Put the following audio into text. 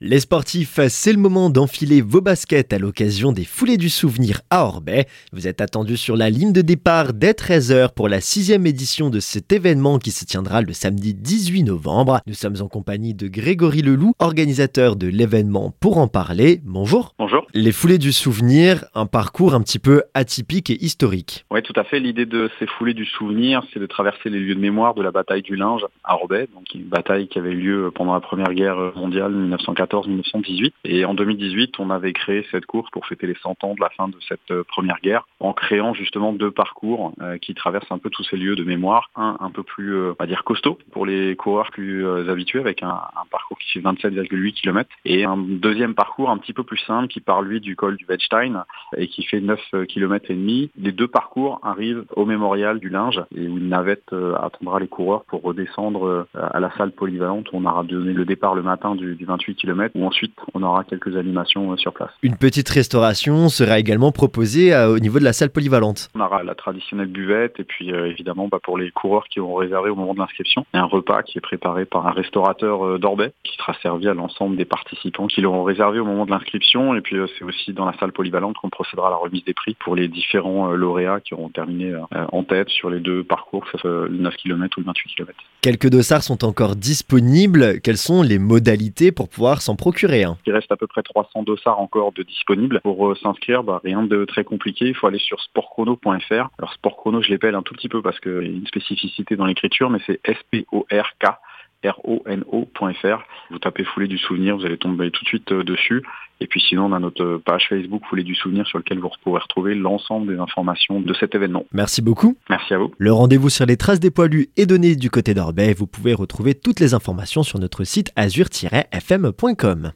Les sportifs, c'est le moment d'enfiler vos baskets à l'occasion des foulées du souvenir à Orbet. Vous êtes attendus sur la ligne de départ dès 13h pour la sixième édition de cet événement qui se tiendra le samedi 18 novembre. Nous sommes en compagnie de Grégory Leloup, organisateur de l'événement pour en parler. Bonjour. Bonjour. Les foulées du souvenir, un parcours un petit peu atypique et historique. Oui, tout à fait. L'idée de ces foulées du souvenir, c'est de traverser les lieux de mémoire de la bataille du linge à Orbet, donc une bataille qui avait lieu pendant la Première Guerre mondiale 1914 1918 Et en 2018, on avait créé cette course pour fêter les 100 ans de la fin de cette euh, première guerre, en créant justement deux parcours euh, qui traversent un peu tous ces lieux de mémoire. Un un peu plus, euh, on va dire, costaud pour les coureurs plus habitués, avec un, parcours qui fait 27,8 km, et un deuxième parcours un petit peu plus simple qui part lui du col du Wettstein et qui fait 9 km et demi. Les deux parcours arrivent au mémorial du Linge et où une navette attendra les coureurs pour redescendre à la salle polyvalente où on aura donné le départ le matin du 28 km où ensuite on aura quelques animations euh, sur place. Une petite restauration sera également proposée euh, au niveau de la salle polyvalente. On aura la traditionnelle buvette et puis euh, évidemment bah, pour les coureurs qui ont réservé au moment de l'inscription, un repas qui est préparé par un restaurateur d'Orbet qui sera servi à l'ensemble des participants qui l'auront réservé au moment de l'inscription et puis c'est aussi dans la salle polyvalente qu'on procédera à la remise des prix pour les différents lauréats qui auront terminé en tête sur les deux parcours, que ce soit le 9 km ou le 28 km. Quelques dossards sont encore disponibles. Quelles sont les modalités pour pouvoir s'en procurer Il reste à peu près 300 dossards encore de disponibles. Pour euh, s'inscrire, bah, rien de très compliqué. Il faut aller sur sportchrono.fr. Alors sportchrono, je l'appelle un tout petit peu parce qu'il y a une spécificité dans l'écriture, mais c'est S-P-O-R-K. R-O-N-O.fr. Vous tapez Foulée du Souvenir, vous allez tomber tout de suite euh, dessus. Et puis sinon, on a notre page Facebook Foulée du Souvenir sur lequel vous pourrez retrouver l'ensemble des informations de cet événement. Merci beaucoup. Merci à vous. Le rendez-vous sur les traces des poilus est donné du côté d'Orbet. Vous pouvez retrouver toutes les informations sur notre site azur-fm.com.